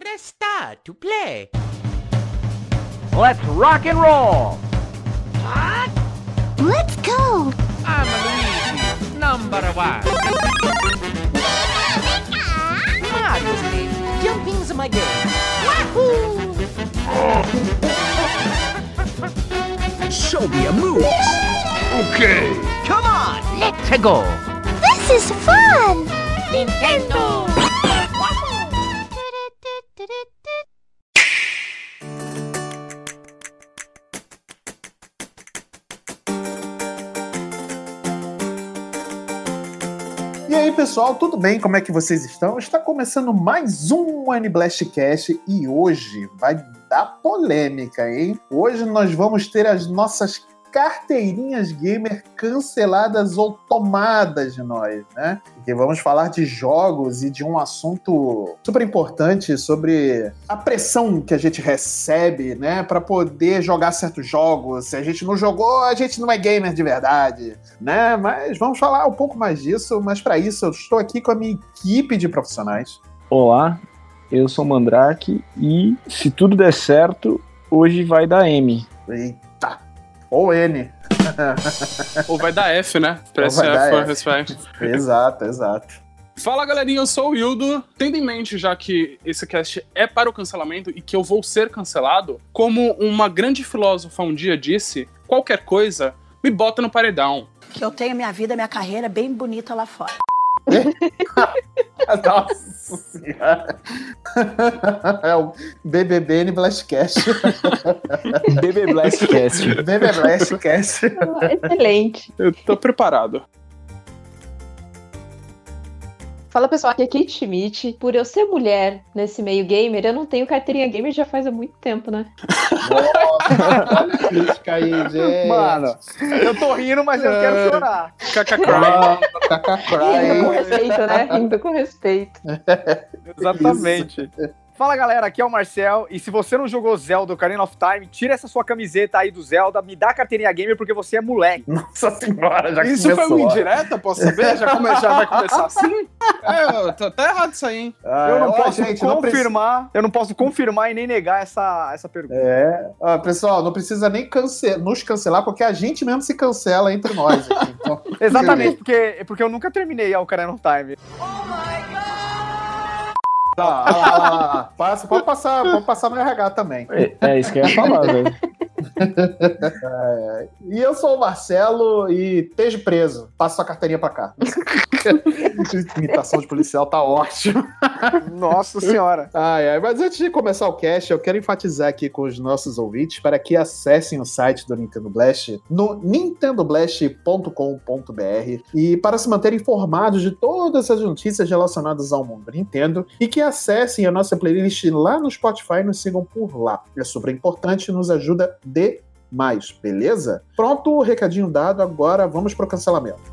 Press star to play. Let's rock and roll! Let's go! I'm Luigi, number one. Mario's name. Jumping's my game. Wahoo! Show me a move! Okay. Come on, let's go! This is fun! Nintendo. Pessoal, tudo bem? Como é que vocês estão? Está começando mais um Blastcast e hoje vai dar polêmica, hein? Hoje nós vamos ter as nossas carteirinhas gamer canceladas ou tomadas de nós, né? Porque vamos falar de jogos e de um assunto super importante sobre a pressão que a gente recebe, né, para poder jogar certos jogos. Se a gente não jogou, a gente não é gamer de verdade, né? Mas vamos falar um pouco mais disso, mas para isso eu estou aqui com a minha equipe de profissionais. Olá, eu sou o Mandrake e se tudo der certo, hoje vai dar M. Eita. Ou N. Ou vai dar F, né? Press Ou vai dar F for F. respect. exato, exato. Fala galerinha, eu sou o Hildo. Tendo em mente, já que esse cast é para o cancelamento e que eu vou ser cancelado, como uma grande filósofa um dia disse, qualquer coisa me bota no paredão. que eu tenho minha vida, minha carreira bem bonita lá fora. Nossa senhora. É o BBBN Blastcast. BB Blastcast. BB Blastcast. Excelente. Eu tô preparado. Fala pessoal, aqui é Kate Schmidt. Por eu ser mulher nesse meio gamer, eu não tenho carteirinha gamer já faz há muito tempo, né? Nossa, olha a crítica aí, gente. Mano, eu tô rindo, mas eu quero chorar. KKK. Ah, Caca Rindo com Cry. respeito, né? Rindo com respeito. Exatamente. Fala galera, aqui é o Marcel. E se você não jogou Zelda Ocarina of Time, tira essa sua camiseta aí do Zelda, me dá a carteirinha gamer porque você é moleque. Nossa senhora, já Isso foi começou. uma indireta, posso saber? Já, come- já vai começar assim? É, eu tô- tá errado isso aí, hein? Ah, eu não ó, posso gente, não precisa- confirmar, eu não posso confirmar e nem negar essa, essa pergunta. É, Ó, pessoal, não precisa nem cance- nos cancelar, porque a gente mesmo se cancela entre nós. aqui. Então, Exatamente, porque, porque eu nunca terminei a Ocarina of Time. Tá, lá, lá, lá, lá. Passa, pode passar, pode passar no RH também. É, é isso que eu ia falar, velho. E eu sou o Marcelo e esteja preso. Passa sua carteirinha pra cá. Imitação de policial tá ótimo. Nossa senhora. Ai, ai, mas antes de começar o cast, eu quero enfatizar aqui com os nossos ouvintes para que acessem o site do Nintendo Blast no nintendoblast.com.br e para se manterem informados de todas as notícias relacionadas ao mundo Nintendo e que acessem a nossa playlist lá no Spotify e nos sigam por lá. É super importante e nos ajuda demais, beleza? Pronto, o recadinho dado, agora vamos pro cancelamento.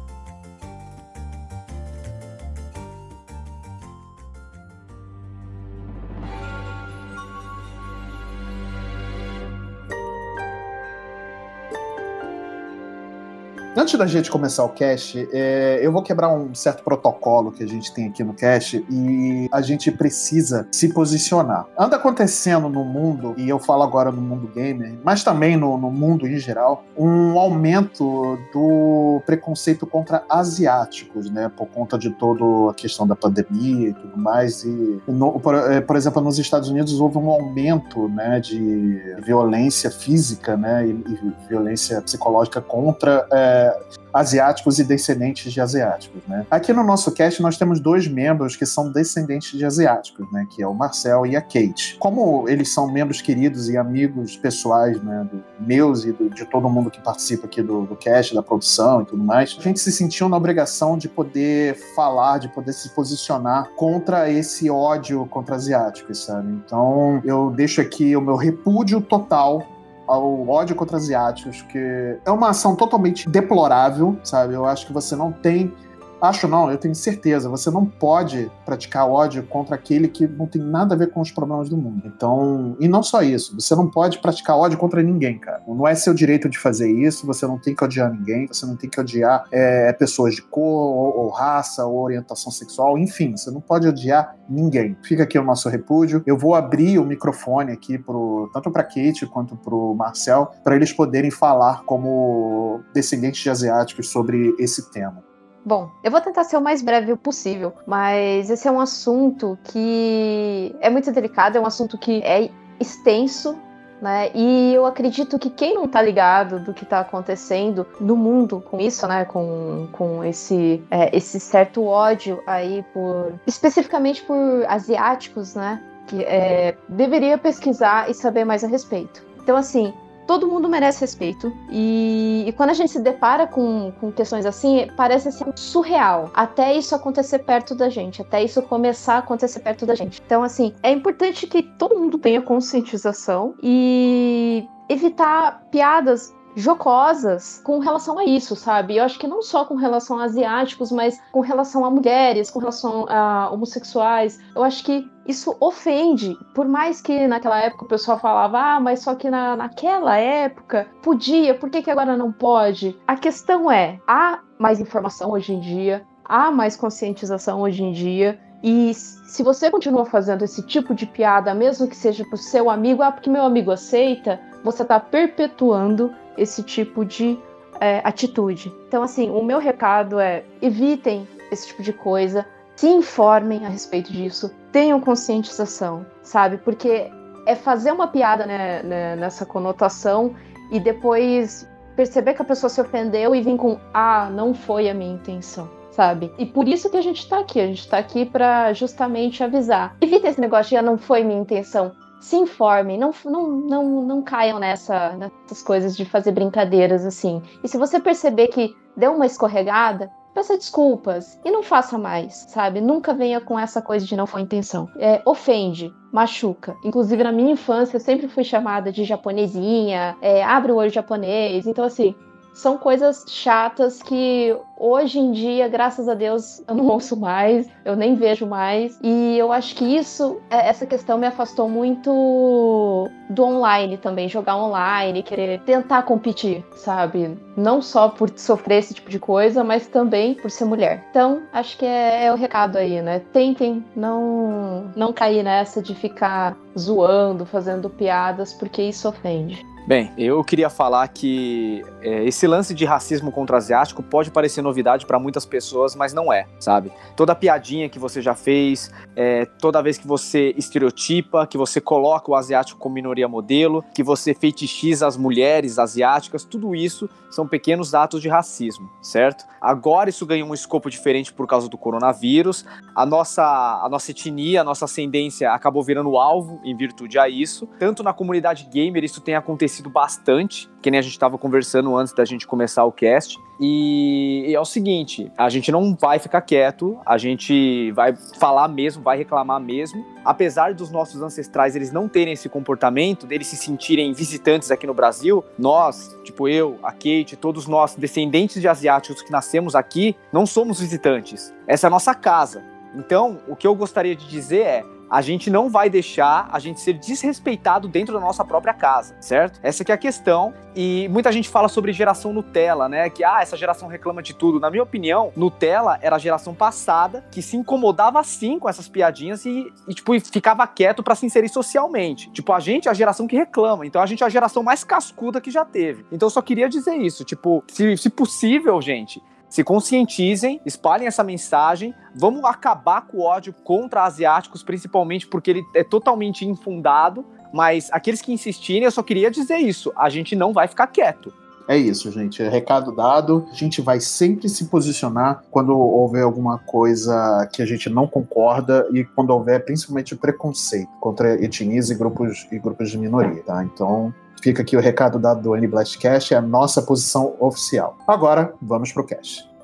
Antes da gente começar o cast, é, eu vou quebrar um certo protocolo que a gente tem aqui no cast e a gente precisa se posicionar. Anda acontecendo no mundo, e eu falo agora no mundo gamer, mas também no, no mundo em geral, um aumento do preconceito contra asiáticos, né? Por conta de toda a questão da pandemia e tudo mais. E, no- por, é, por exemplo, nos Estados Unidos houve um aumento né, de violência física né, e, e violência psicológica contra é, asiáticos e descendentes de asiáticos, né? Aqui no nosso cast nós temos dois membros que são descendentes de asiáticos, né? Que é o Marcel e a Kate. Como eles são membros queridos e amigos pessoais, né? do- meus e do- de todo mundo que participa aqui do, do cast, da produção e tudo mais, a gente se sentiu na obrigação de poder falar, de poder se posicionar contra esse ódio contra asiáticos, sabe? Então eu deixo aqui o meu repúdio total ao ódio contra asiáticos, que é uma ação totalmente deplorável, sabe? Eu acho que você não tem Acho não, eu tenho certeza. Você não pode praticar ódio contra aquele que não tem nada a ver com os problemas do mundo. Então, e não só isso, você não pode praticar ódio contra ninguém, cara. Não é seu direito de fazer isso, você não tem que odiar ninguém, você não tem que odiar é, pessoas de cor, ou, ou raça, ou orientação sexual, enfim, você não pode odiar ninguém. Fica aqui o nosso repúdio. Eu vou abrir o microfone aqui pro, tanto para Kate quanto pro Marcel, para eles poderem falar como descendentes de asiáticos sobre esse tema. Bom, eu vou tentar ser o mais breve possível, mas esse é um assunto que é muito delicado, é um assunto que é extenso, né? E eu acredito que quem não tá ligado do que tá acontecendo no mundo com isso, né? Com, com esse, é, esse certo ódio aí por. especificamente por asiáticos, né? Que é, deveria pesquisar e saber mais a respeito. Então, assim, todo mundo merece respeito. E, e, quando a gente se depara com, com questões assim, parece ser surreal. Até isso acontecer perto da gente, até isso começar a acontecer perto da gente. Então, assim, é importante que todo mundo tenha conscientização e evitar piadas jocosas com relação a isso, sabe? Eu acho que não só com relação a asiáticos, mas com relação a mulheres, com relação a homossexuais. Eu acho que isso ofende. Por mais que naquela época o pessoal falava, ah, mas só que na, naquela época podia, por que, que agora não pode? A questão é: há mais informação hoje em dia, há mais conscientização hoje em dia. E se você continua fazendo esse tipo de piada, mesmo que seja pro seu amigo, ah, porque meu amigo aceita, você está perpetuando esse tipo de é, atitude. Então, assim, o meu recado é: evitem esse tipo de coisa, se informem a respeito disso, tenham conscientização, sabe? Porque é fazer uma piada né, né, nessa conotação e depois perceber que a pessoa se ofendeu e vir com: ah, não foi a minha intenção sabe? E por isso que a gente tá aqui. A gente tá aqui para justamente avisar. Evita esse negócio de ah, não foi minha intenção se informem, não, não, não, não caiam nessa, nessas coisas de fazer brincadeiras assim. E se você perceber que deu uma escorregada, peça desculpas e não faça mais, sabe? Nunca venha com essa coisa de não foi intenção. É, ofende, machuca. Inclusive, na minha infância, eu sempre fui chamada de japonesinha, é, abre o olho japonês. Então, assim, são coisas chatas que hoje em dia, graças a Deus, eu não ouço mais, eu nem vejo mais. E eu acho que isso, é, essa questão me afastou muito do online também, jogar online, querer tentar competir, sabe? Não só por sofrer esse tipo de coisa, mas também por ser mulher. Então, acho que é, é o recado aí, né? Tentem não, não cair nessa de ficar zoando, fazendo piadas, porque isso ofende. Bem, eu queria falar que é, esse lance de racismo contra asiático pode parecer novidade para muitas pessoas, mas não é, sabe? Toda piadinha que você já fez, é, toda vez que você estereotipa, que você coloca o asiático como minoria modelo, que você feitichiza as mulheres asiáticas, tudo isso são pequenos atos de racismo, certo? Agora isso ganhou um escopo diferente por causa do coronavírus. A nossa, a nossa etnia, a nossa ascendência acabou virando alvo em virtude a isso. Tanto na comunidade gamer isso tem acontecido acontecido bastante, que nem a gente estava conversando antes da gente começar o cast. E, e, é o seguinte: a gente não vai ficar quieto, a gente vai falar mesmo, vai reclamar mesmo. Apesar dos nossos ancestrais eles não terem esse comportamento, deles se sentirem visitantes aqui no Brasil, nós, tipo eu, a Kate, todos nós descendentes de asiáticos que nascemos aqui, não somos visitantes. Essa é a nossa casa. Então, o que eu gostaria de dizer é: a gente não vai deixar a gente ser desrespeitado dentro da nossa própria casa, certo? Essa que é a questão. E muita gente fala sobre geração Nutella, né? Que ah, essa geração reclama de tudo. Na minha opinião, Nutella era a geração passada que se incomodava sim com essas piadinhas e, e tipo, ficava quieto para se inserir socialmente. Tipo, a gente é a geração que reclama. Então a gente é a geração mais cascuda que já teve. Então eu só queria dizer isso. Tipo, se, se possível, gente, se conscientizem, espalhem essa mensagem. Vamos acabar com o ódio contra asiáticos, principalmente porque ele é totalmente infundado. Mas aqueles que insistirem, eu só queria dizer isso: a gente não vai ficar quieto. É isso, gente. É recado dado. A gente vai sempre se posicionar quando houver alguma coisa que a gente não concorda e quando houver principalmente preconceito contra etnias e grupos e grupos de minoria, tá? Então, Fica aqui o recado dado do N Blastcast, é a nossa posição oficial. Agora, vamos pro cast.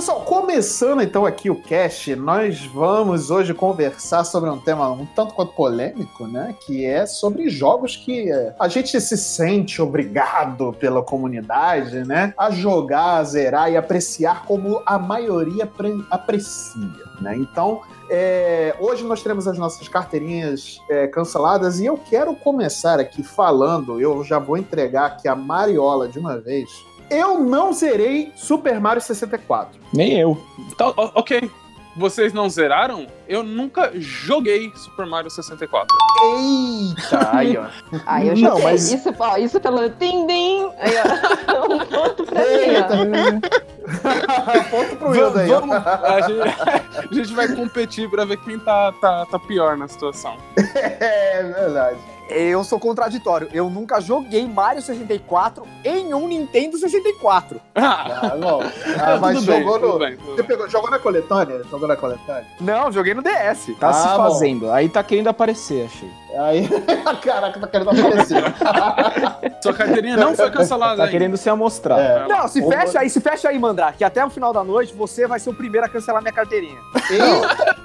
Pessoal, começando então aqui o cast, nós vamos hoje conversar sobre um tema um tanto quanto polêmico, né? Que é sobre jogos que é, a gente se sente obrigado pela comunidade, né? A jogar, a zerar e apreciar como a maioria pre- aprecia, né? Então, é, hoje nós teremos as nossas carteirinhas é, canceladas e eu quero começar aqui falando, eu já vou entregar aqui a Mariola de uma vez. Eu não zerei Super Mario 64. Nem eu. Então, ok. Vocês não zeraram? Eu nunca joguei Super Mario 64. Eita! Aí, ó. Ah, eu já Não, sei. mas- Isso, ó, isso pelo tim-dim. Aí, ó. Um ponto pra mim. Ponto pro Wildo aí. ó. Vamos, a, gente, a gente vai competir pra ver quem tá, tá, tá pior na situação. É verdade. Eu sou contraditório. Eu nunca joguei Mario 64 em um Nintendo 64. Ah, Ah, bom. Ah, mas tudo bem, jogou tudo no. bem, tudo Você bem. pegou, jogou na coletânea? Jogou na coletânea? Não, joguei no DS. Tá Ah, se bom. fazendo. Aí tá querendo aparecer, achei. Aí. Caraca, tá querendo aparecer. Sua carteirinha não foi cancelada Tá ainda. querendo se amostrar. É. Não, se Ou- fecha aí, se fecha aí, Mandrake, que até o final da noite você vai ser o primeiro a cancelar minha carteirinha.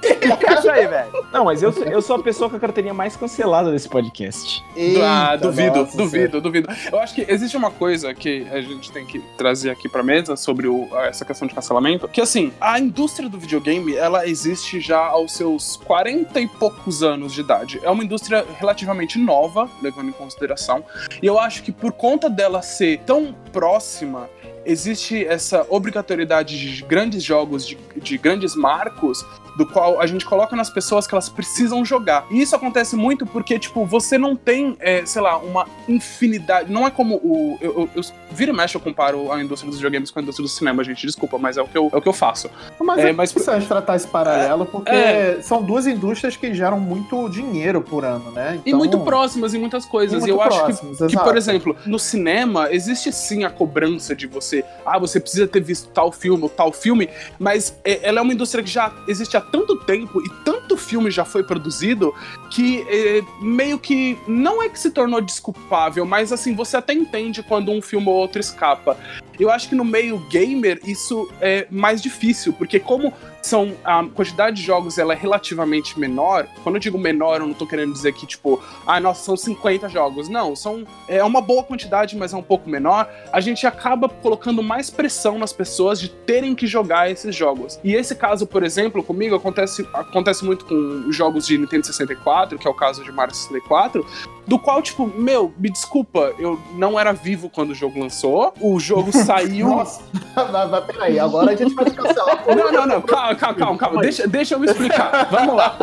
Eita, fecha aí, velho. Não, mas eu, eu sou a pessoa com a carteirinha mais cancelada desse podcast. Ah, eita, duvido, nossa, duvido, duvido. Eu acho que existe uma coisa que a gente tem que trazer aqui pra mesa sobre o- essa questão de cancelamento, que assim, a indústria do videogame, ela existe já aos seus 40 e poucos anos de idade. É uma indústria relativamente nova, levando em consideração, e eu acho que por conta dela ser tão próxima, existe essa obrigatoriedade de grandes jogos, de, de grandes marcos, do qual a gente coloca nas pessoas que elas precisam jogar. E isso acontece muito porque, tipo, você não tem, é, sei lá, uma infinidade. Não é como o. Eu, eu, eu vira e mexe, eu comparo a indústria dos videogames com a indústria do cinema, gente. Desculpa, mas é o que eu, é o que eu faço. Mas É, é, mas- interessante tratar esse paralelo, porque É. são duas indústrias que geram muito dinheiro por ano, né? E Então- muito próximas em muitas coisas. E E, eu muito acho que próximas, Que, por exemplo, no cinema existe sim a cobrança de você, ah, você precisa ter visto tal filme ou tal filme, mas é, ela é uma indústria que já existe há tanto tempo e tanto filme já foi produzido que é, meio que não é que se tornou desculpável, mas assim, você até entende quando um filme ou outro escapa. Eu acho que no meio gamer isso é mais difícil, porque como são a quantidade de jogos ela é relativamente menor, quando eu digo menor, eu não tô querendo dizer que tipo, ah, nossa, são 50 jogos. Não, são é uma boa quantidade, mas é um pouco menor. A gente acaba colocando mais pressão nas pessoas de terem que jogar esses jogos. E esse caso, por exemplo, comigo acontece, acontece muito com os jogos de Nintendo 64, que é o caso de Mario 64, do qual, tipo, meu, me desculpa, eu não era vivo quando o jogo lançou. O jogo saiu. Nossa, mas, mas peraí, agora a gente vai te cancelar. Não, não, não, calma, calma, calma, calma. Deixa, deixa eu me explicar. Vamos lá.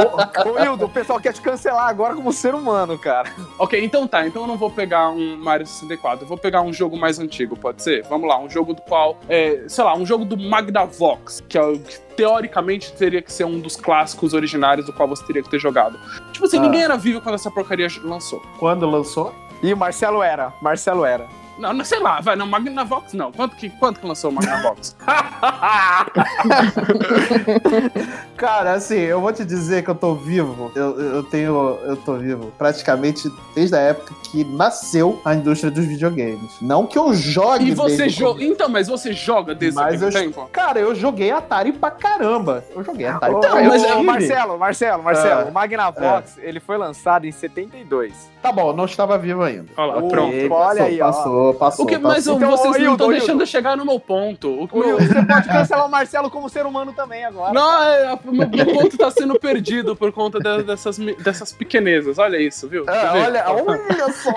Ô, Hildo, o pessoal quer te cancelar agora como ser humano, cara. Ok, então tá. Então eu não vou pegar um Mario 64. Eu vou pegar um jogo mais antigo, pode ser? Vamos lá, um jogo do qual. É, sei lá, um jogo do Magnavox, que, é, o- que teoricamente teria que ser um dos clássicos originários do qual você teria que ter jogado. Tipo assim, Ah. ninguém era vivo quando essa porcaria lançou. Quando lançou? E o Marcelo era, Marcelo era. Não, não sei lá, vai, não, Magnavox não. Quanto que, quanto que lançou o Magnavox? Cara, assim, eu vou te dizer que eu tô vivo. Eu, eu tenho. Eu tô vivo praticamente desde a época que nasceu a indústria dos videogames. Não que eu jogue. e você o joga. Então, mas você joga desde Mas eu- tempo? Cara, eu joguei Atari pra caramba. Eu joguei Atari Ô, pra caramba. mas, Eu ô, tive. Marcelo, Marcelo, Marcelo, Ah. o Magnavox, ele foi lançado em 72. Tá bom, não estava vivo ainda. Olha lá, pronto. Olha aí, ó. Passou, passou. O que, mas passou. eu- Então, vocês não estão deixando eu chegar no meu ponto. O, Ô, meu, você pode cancelar o Marcelo como ser humano também agora. Não, é, o meu meu ponto tá sendo perdido por conta de- dessas, dessas pequenezas. Olha isso, viu? Ah, olha, olha só.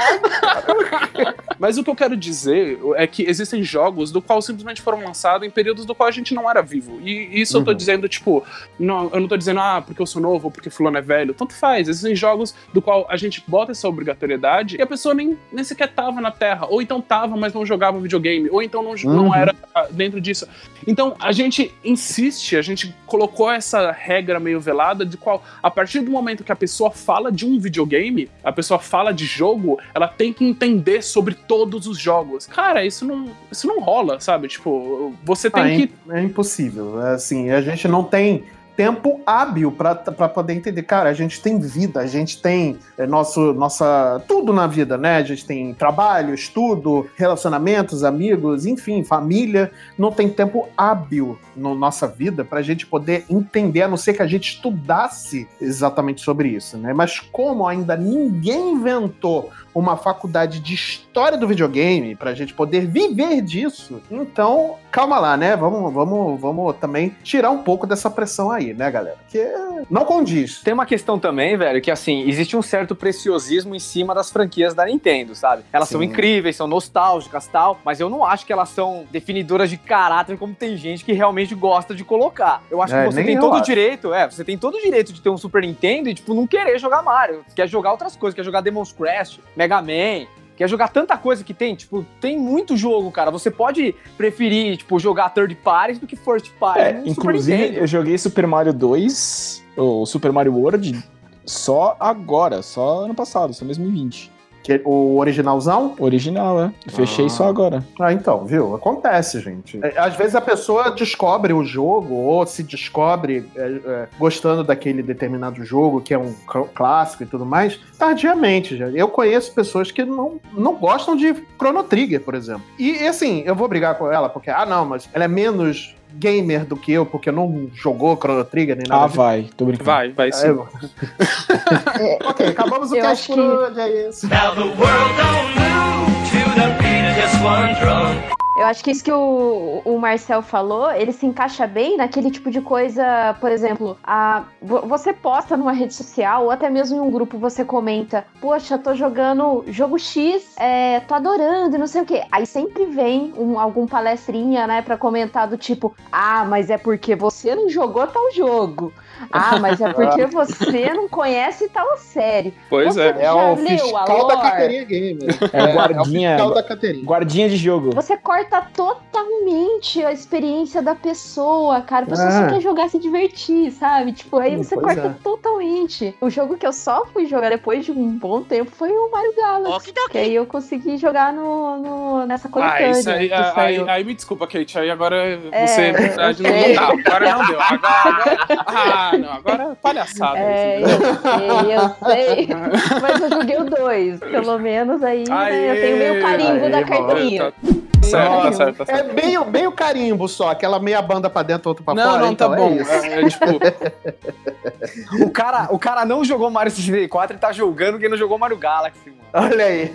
Mas o que eu quero dizer é que existem jogos do qual simplesmente foram lançados em períodos do qual a gente não era vivo. E isso eu tô Uhum. dizendo, tipo, não, eu não tô dizendo, ah, porque eu sou novo ou porque fulano é velho. Tanto faz. Existem jogos do qual a gente bota essa obrigatoriedade e a pessoa nem, nem sequer tava na Terra. Ou então tava, mas não jogava videogame. Ou então não, não Uhum. era ah, dentro disso. Então a gente insiste, a gente colocou essa regra meio velada de qual, a partir do momento que a pessoa fala de um videogame, a pessoa fala de jogo, ela tem que entender sobre todos os jogos. Cara, isso não, isso não rola, sabe? Tipo, você tem Ah, é, que. é impossível. É Assim, a gente não tem tempo hábil pra poder entender. Cara, a gente tem vida, a gente tem é, nosso, nossa. tudo na vida, né? A gente tem trabalho, estudo, relacionamentos, amigos, enfim, família. Não tem tempo hábil na nossa vida pra gente poder entender, a não ser que a gente estudasse exatamente sobre isso, né? Mas como ainda ninguém inventou uma faculdade de história do videogame pra gente poder viver disso, então calma lá, né? Vamos, vamos, vamos também tirar um pouco dessa pressão aí, né, galera? Porque não condiz. Tem uma questão também, velho, que assim, existe um certo preciosismo em cima das franquias da Nintendo, sabe? Elas são Sim. incríveis, são nostálgicas tal, mas eu não acho que elas são definidoras de caráter como tem gente que realmente gosta de colocar. Eu acho É, que você tem todo o acho. direito, é, você tem todo o direito de ter um Super Nintendo e, tipo, não querer jogar Mario. Quer jogar outras coisas, quer jogar Demon's Crash, Mega Man. Quer jogar tanta coisa que tem, tipo, tem muito jogo, cara. Você pode preferir, tipo, jogar third party do que first party. É, inclusive, eu joguei Super Mario 2, ou Super Mario World, só agora, só ano passado, só 2020. Que- o originalzão? Original, é. Fechei Ah. só agora. Ah, então, viu? Acontece, gente. É, Às vezes a pessoa descobre o jogo ou se descobre é, é, gostando daquele determinado jogo que é um cl- clássico e tudo mais, tardiamente já. Eu conheço pessoas que não, não gostam de Chrono Trigger, por exemplo. E, e, assim, eu vou brigar com ela porque, ah, não, mas ela é menos gamer do que eu porque não jogou Chrono Trigger nem nada Ah, vai, tô brincando. Vai, vai sim. É, ok, acabamos o cast acho por que- hoje, é isso. Now the world don't move to the beat of just one drum. Eu acho que isso que o, o Marcel falou, ele se encaixa bem naquele tipo de coisa, por exemplo, a, vo- você posta numa rede social ou até mesmo em um grupo, você comenta, poxa, tô jogando jogo X, é, tô adorando não sei o quê. Aí sempre vem um- algum palestrinha, né, pra comentar do tipo, ah, mas é porque você não jogou tal jogo. Ah, mas é porque você não conhece tal série. Pois Você é. É o leu a fiscal da lore? carteirinha gamer. É o guardinha, fiscal da carteirinha. guardinha de jogo. Você corta totalmente a experiência da pessoa, cara. A pessoa É. só quer jogar se divertir, sabe? Tipo, aí Hum, você pois corta é. totalmente. O jogo que eu só fui jogar depois de um bom tempo foi o Mario Galaxy. Que aí eu consegui jogar no, no- nessa Ah, coletânea. isso aí, que aí, saiu. aí me desculpa, Kate. Aí agora É, você, não, é. não dá. Agora não deu. Agora, agora- ah, não, agora é palhaçada. É, isso, eu sei, eu sei. Mas eu joguei o 2. Pelo menos aí né, eu tenho meio carimbo aê, da carteirinha. Tá certo, tá certo, tá certo. É meio, meio carimbo só, aquela meia banda pra dentro, outra pra Não, fora. não, então, tá é bom. isso. É, é, tipo, O cara, o cara não jogou Mario 64, ele tá jogando quem não jogou Mario Galaxy, mano. Olha aí.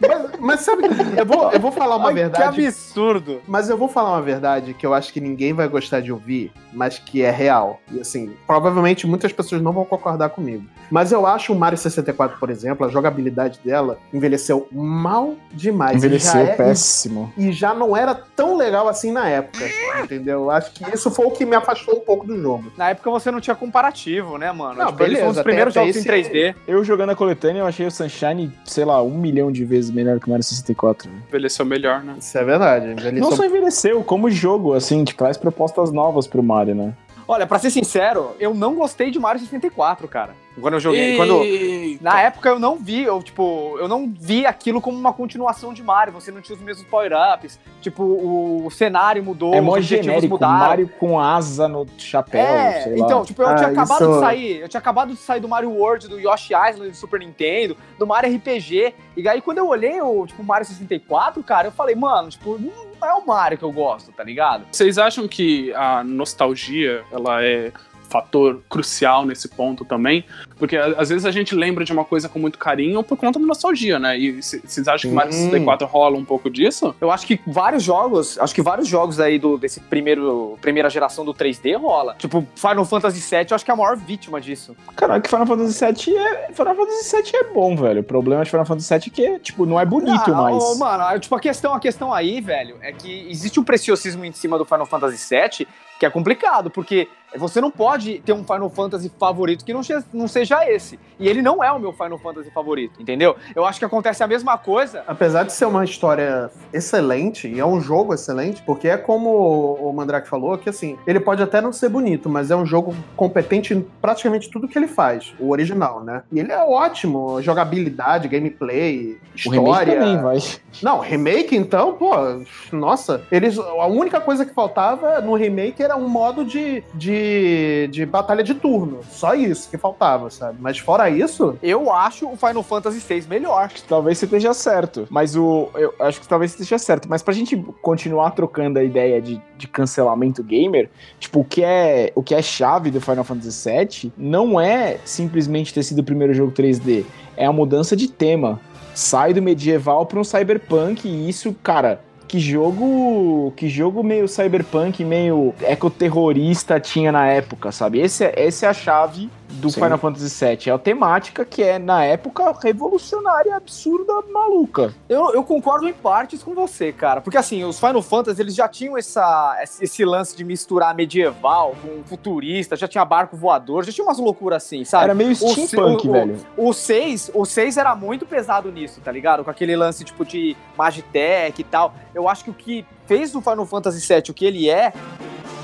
mas, mas sabe, eu vou, eu vou falar uma Ai, verdade. Que absurdo. Mas eu vou falar uma verdade que eu acho que ninguém vai gostar de ouvir, mas que é real. E assim, provavelmente muitas pessoas não vão concordar comigo. Mas eu acho o Mario 64, por exemplo, a jogabilidade dela envelheceu mal demais. Envelheceu E já é- péssimo. e já não era tão legal assim na época, entendeu? Eu acho que isso foi o que me afastou um pouco do jogo. Na época você não tinha comparativo, né, mano? Não, tipo, ele foi um dos beleza, primeiros até- jogos até em 3D. Eu jogando a coletânea, eu achei o Sunshine, sei lá, um milhão de vezes melhor que o Mario 64. envelheceu melhor, né? Isso é verdade. Envelheceu Não só envelheceu, como jogo, assim, que traz propostas novas pro Mario, né? Olha, pra ser sincero, eu não gostei de Mario 64, cara. Quando eu joguei. Quando. Na época eu não vi, eu, tipo, eu não vi aquilo como uma continuação de Mario. Você não tinha os mesmos power-ups. Tipo, o, o cenário mudou, é os objetivos genérico, mudaram. Mario com asa no chapéu, É, sei lá. então, tipo, eu Ah, tinha acabado isso- de sair, eu tinha acabado de sair do Mario World, do Yoshi Island do Super Nintendo, do Mario RPG, e aí quando eu olhei o, tipo, Mario 64, cara, eu falei, mano, tipo, não é o Mario que eu gosto, tá ligado? Vocês acham que a nostalgia, ela é fator crucial nesse ponto também? Porque às vezes a gente lembra de uma coisa com muito carinho por conta da nostalgia, né? E vocês acham que Mario Sim. 64 rola um pouco disso? Eu acho que vários jogos, acho que vários jogos aí do, desse primeiro, primeira geração do 3D rola. Tipo, Final Fantasy VII, eu acho que é a maior vítima disso. Caralho, que Final Fantasy VII é. Final Fantasy VII é bom, velho. O problema de Final Fantasy VII é que, tipo, não é bonito Ah, mais. ô, mano, a- tipo, a questão, a questão aí, velho, é que existe um preciosismo em cima do Final Fantasy VII que é complicado, porque você não pode ter um Final Fantasy favorito que não, seja esse. E ele não é o meu Final Fantasy favorito, entendeu? Eu acho que acontece a mesma coisa. Apesar de ser uma história excelente, e é um jogo excelente, porque é como o Mandrake falou, que assim, ele pode até não ser bonito, mas é um jogo competente em praticamente tudo que ele faz, o original, né? E ele é ótimo, jogabilidade, gameplay, o remake história. também vai. Não, remake então, pô, nossa, eles a única coisa que faltava no remake era um modo de, de de, de batalha de turno. Só isso que faltava, sabe? Mas fora isso, Eu acho o Final Fantasy VI melhor. Talvez você esteja certo, mas o. Eu acho que talvez você esteja certo. Mas pra gente continuar trocando a ideia de, de cancelamento gamer, tipo, o que, é, o que é chave do Final Fantasy VII não é simplesmente ter sido o primeiro jogo 3D, é a mudança de tema. Sai do medieval pra um cyberpunk, e isso, cara. Que jogo. Que jogo meio cyberpunk, meio ecoterrorista tinha na época, sabe? Esse é, essa é a chave do Sim. Final Fantasy VII. É a temática que é, na época, revolucionária, absurda, maluca. Eu, eu concordo em partes com você, cara. Porque assim, os Final Fantasy eles já tinham essa, esse lance de misturar medieval com futurista, já tinha barco voador, já tinha umas loucuras assim, sabe? Era meio steampunk, o- o- velho. O 6, o 6 era muito pesado nisso, tá ligado? Com aquele lance tipo de Magitech e tal. Eu acho que o que fez do Final Fantasy VII o que ele é,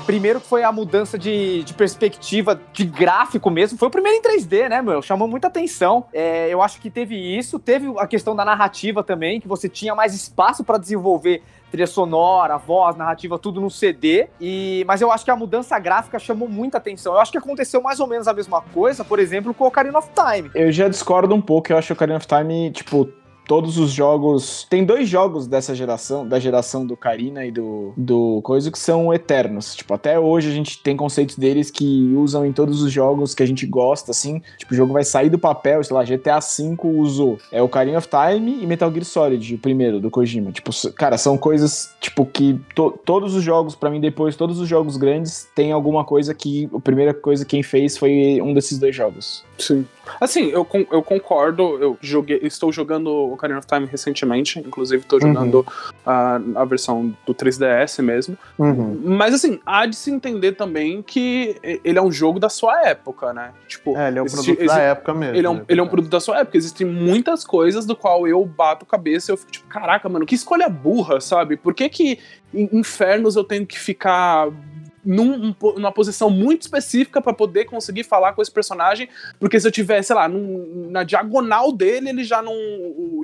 primeiro que foi a mudança de, de perspectiva, de gráfico mesmo, foi o primeiro em 3D, né, meu? Chamou muita atenção. É, eu acho que teve isso, teve a questão da narrativa também, que você tinha mais espaço pra desenvolver trilha sonora, voz, narrativa, tudo no CD. E, mas eu acho que a mudança gráfica chamou muita atenção. Eu acho que aconteceu mais ou menos a mesma coisa, por exemplo, com o Ocarina of Time. Eu já discordo um pouco, eu acho que o Ocarina of Time, tipo, todos os jogos. Tem dois jogos dessa geração, da geração do Karina e do, do Coisa, que são eternos. Tipo, até hoje a gente tem conceitos deles que usam em todos os jogos que a gente gosta, assim. Tipo, o jogo vai sair do papel, sei lá, GTA V usou. É o Ocarina of Time e Metal Gear Solid, o primeiro, do Kojima. Tipo, cara, são coisas, tipo, que to- todos os jogos, pra mim, depois, todos os jogos grandes, tem alguma coisa que. A primeira coisa quem fez foi um desses dois jogos. Sim. Assim, eu, eu concordo. Eu joguei, estou jogando Ocarina of Time recentemente. Inclusive, estou Uhum. jogando a, a versão do 3DS mesmo. uhum. Mas, assim, há de se entender também que ele é um jogo da sua época, né? Tipo, é, ele é um existe- produto da exi- época mesmo. Ele é, um, né? ele é um produto da sua época. Existem muitas coisas do qual eu bato cabeça e eu fico tipo, caraca, mano, que escolha burra, sabe? Por que que em infernos eu tenho que ficar num- um numa posição muito específica pra poder conseguir falar com esse personagem? Porque se eu tiver, sei lá, num- na diagonal dele, ele já não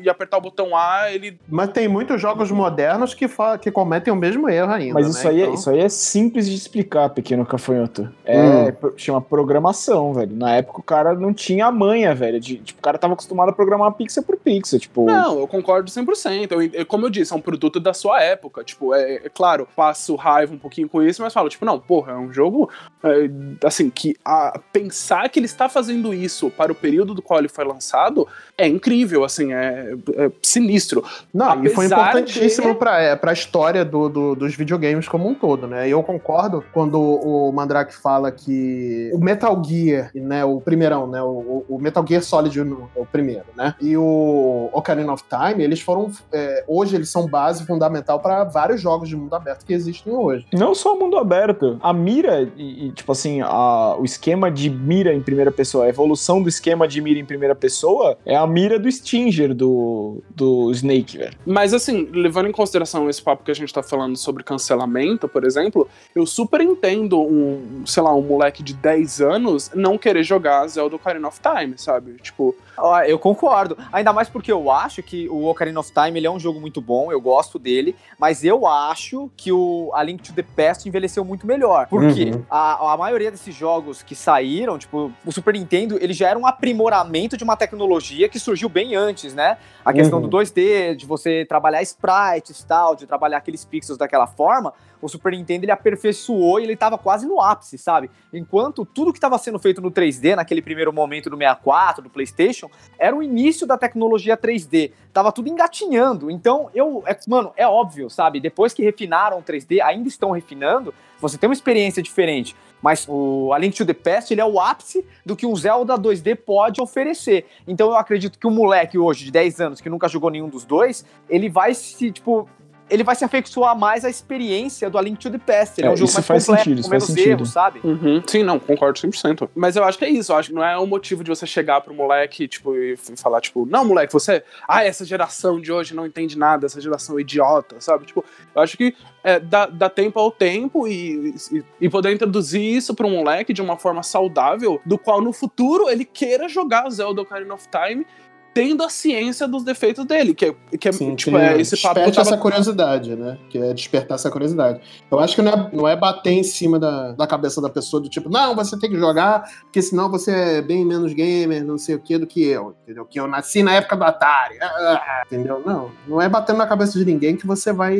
ia apertar o botão A, ele... Mas tem muitos jogos modernos que, que cometem o mesmo erro ainda. Mas né? isso aí, é, Então- isso aí é simples de explicar, pequeno cafanhoto. É, Hum. chama programação, velho. Na época o cara não tinha a manha, velho. De, tipo, o cara tava acostumado a programar pixel por pixel. Tipo, Não, eu concordo 100%. Eu, eu- como eu disse, é um produto da sua época. Tipo, é, é claro, passo raiva um pouquinho com isso, mas falo, tipo, não, porra, é um jogo, é, assim, que a, pensar que ele está fazendo isso para o período do qual ele foi lançado é incrível, assim, é, é sinistro. Não, e foi Apesar importantíssimo de- pra, é, pra história do, do- dos videogames como um todo, né? E eu concordo quando o Mandrake fala que o Metal Gear, né, o primeirão, né, o, o Metal Gear Solid é o primeiro, né, e o Ocarina of Time, eles foram, é, hoje eles são base fundamental para vários jogos de mundo aberto que existem hoje. não só o mundo aberto. A mira, e, e, tipo assim, a- o esquema de mira em primeira pessoa, a evolução do esquema de mira em primeira pessoa é a mira do Stinger, do, do Snake, velho. Mas, assim, levando em consideração esse papo que a gente tá falando sobre cancelamento, por exemplo, eu super entendo um, sei lá, um moleque de 10 anos não querer jogar Zelda Ocarina of Time, sabe? Tipo, Ó, eu concordo. Ainda mais porque eu acho que o Ocarina of Time ele é um jogo muito bom, eu gosto dele, mas eu acho que o A Link to the Past envelheceu muito melhor. Porque Uhum. a, a maioria desses jogos que saíram, tipo, o Super Nintendo, ele já era um aprimoramento de uma tecnologia que surgiu bem antes, né? A questão Uhum. do 2D, de você trabalhar sprites e tal, de trabalhar aqueles pixels daquela forma, o Super Nintendo ele aperfeiçoou e ele tava quase no ápice, sabe? Enquanto tudo que estava sendo feito no 3D, naquele primeiro momento do 64, do PlayStation, era o início da tecnologia 3D. Tava tudo engatinhando. Então, eu. É, mano, é óbvio, sabe? Depois que refinaram o 3D, ainda estão refinando, você tem uma experiência diferente. Mas o A Link to the Past, ele é o ápice do que um Zelda 2D pode oferecer. Então eu acredito que o moleque hoje, de 10 anos, que nunca jogou nenhum dos dois, ele vai se, tipo. Ele vai se afeiçoar mais à experiência do A Link to the Past. Ele é, É, um jogo isso mais faz completo, sentido, isso com menos faz sentido. erros, sabe? Uhum, Sim, não, concordo 100%. Mas eu acho que é isso, eu acho que não é um motivo de você chegar pro moleque, tipo, e falar, tipo, não, moleque, você, ah, essa geração de hoje não entende nada, essa geração é idiota, sabe? Tipo, eu acho que é, dá, dá tempo ao tempo e, e, e poder introduzir isso pro moleque de uma forma saudável, do qual no futuro ele queira jogar Zelda Ocarina of Time tendo a ciência dos defeitos dele, que é, que é Sim, tipo, que é esse papo que tava essa curiosidade, né? Que é despertar essa curiosidade. Eu acho que não é, não é bater em cima da, da cabeça da pessoa do tipo, não, você tem que jogar, porque senão você é bem menos gamer, não sei o que, do que eu, entendeu? Que eu nasci na época do Atari, ah, entendeu? Não, não é batendo na cabeça de ninguém que você vai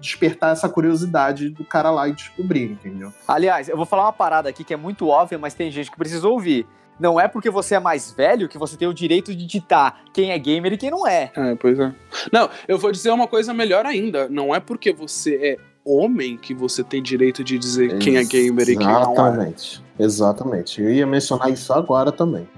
despertar essa curiosidade do cara lá e descobrir, entendeu? Aliás, eu vou falar uma parada aqui que é muito óbvia, mas tem gente que precisa ouvir. Não é porque você é mais velho que você tem o direito de ditar quem é gamer e quem não é. É, pois é. Não, eu vou dizer uma coisa melhor ainda. Não é porque você é homem que você tem direito de dizer quem é gamer e quem não é. Exatamente. Exatamente. Eu ia mencionar isso agora também.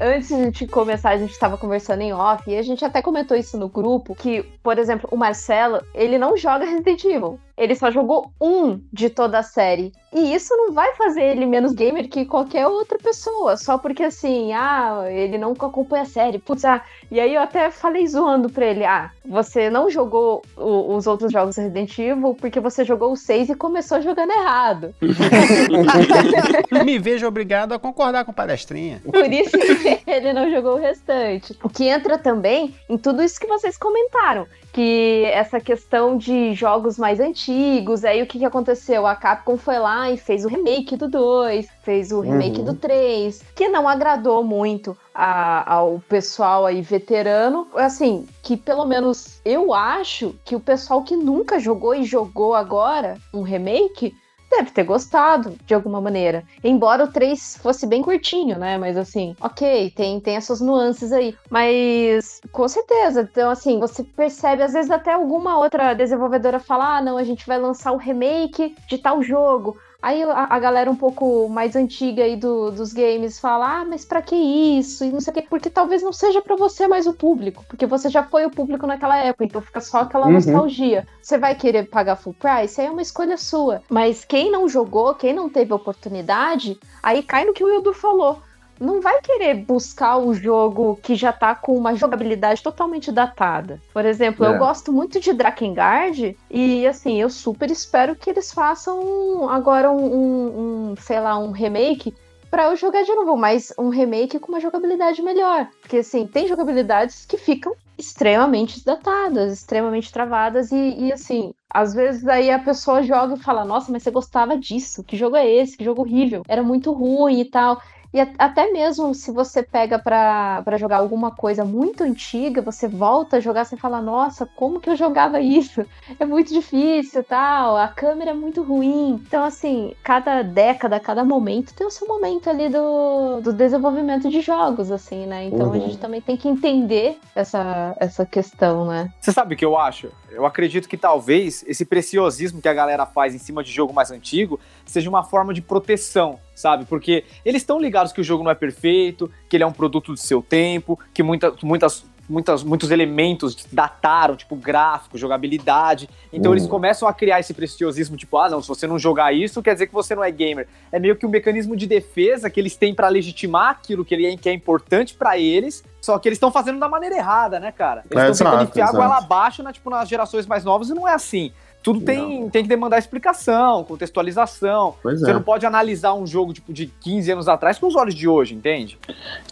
Antes de começar, a gente estava conversando em off e a gente até comentou isso no grupo que, por exemplo, o Marcelo, ele não joga Resident Evil. Ele só jogou um de toda a série. E isso não vai fazer ele menos gamer que qualquer outra pessoa. Só porque assim, ah, ele não acompanha a série. Putz, ah. E aí eu até falei zoando pra ele: ah, você não jogou o- os outros jogos Resident Evil porque você jogou o 6 e começou jogando errado. Me vejo obrigado a concordar com palestrinha. Por isso que ele não jogou o restante. O que entra também em tudo isso que vocês comentaram. Que essa questão de jogos mais antigos, aí o que, que aconteceu? A Capcom foi lá e fez o remake do 2, fez o remake Uhum. do 3, que não agradou muito a- ao pessoal aí veterano. Assim, que pelo menos eu acho que o pessoal que nunca jogou e jogou agora um remake deve ter gostado de alguma maneira. Embora o 3 fosse bem curtinho, né? Mas assim, ok, tem, tem essas nuances aí. Mas com certeza. Então, assim, você percebe, às vezes, até alguma outra desenvolvedora falar: ah, não, a gente vai lançar o remake de tal jogo. Aí a, a galera um pouco mais antiga aí do- dos games fala: ah, mas pra que isso? E não sei o quê. Porque talvez não seja pra você mais o público. Porque você já foi o público naquela época. Então fica só aquela Uhum. nostalgia. Você vai querer pagar full price? Aí é uma escolha sua. Mas quem não jogou, quem não teve oportunidade, aí cai no que o Ildu falou. Não vai querer buscar o jogo que já tá com uma jogabilidade totalmente datada. Por exemplo, É. eu gosto muito de Drakengard e assim, eu super espero que eles façam agora um, um- um, sei lá, um remake pra eu jogar de novo, mas um remake com uma jogabilidade melhor. Porque assim, tem jogabilidades que ficam extremamente datadas, extremamente travadas, e, e, assim, às vezes aí a pessoa joga e fala, nossa, mas você gostava disso, que jogo é esse? Que jogo horrível, era muito ruim e tal. E a- até mesmo se você pega pra pra jogar alguma coisa muito antiga, você volta a jogar, você fala, nossa, como que eu jogava isso? É muito difícil, tal, a câmera é muito ruim. Então, assim, cada década, cada momento tem o seu momento ali do, do desenvolvimento de jogos, assim, né? Então a Uhum. gente também tem que entender essa, essa questão, né? Você sabe o que eu acho? Eu acredito que talvez esse preciosismo que a galera faz em cima de jogo mais antigo seja uma forma de proteção, sabe? Porque eles estão ligados que o jogo não é perfeito, que ele é um produto do seu tempo, que muita, muitas, muitas, muitos elementos dataram, tipo gráfico, jogabilidade. Então eles começam a criar esse preciosismo, tipo, ah, não, se você não jogar isso, quer dizer que você não é gamer. É meio que um mecanismo de defesa que eles têm pra legitimar aquilo que, ele, que é importante pra eles, só que eles estão fazendo da maneira errada, né, cara? Eles É, estão tentando exato, enfiar exato. goela abaixo na, tipo, nas gerações mais novas e não é assim. Tudo tem, tem que demandar explicação, contextualização. Pois Você é. não pode analisar um jogo tipo de 15 anos atrás com os olhos de hoje, entende?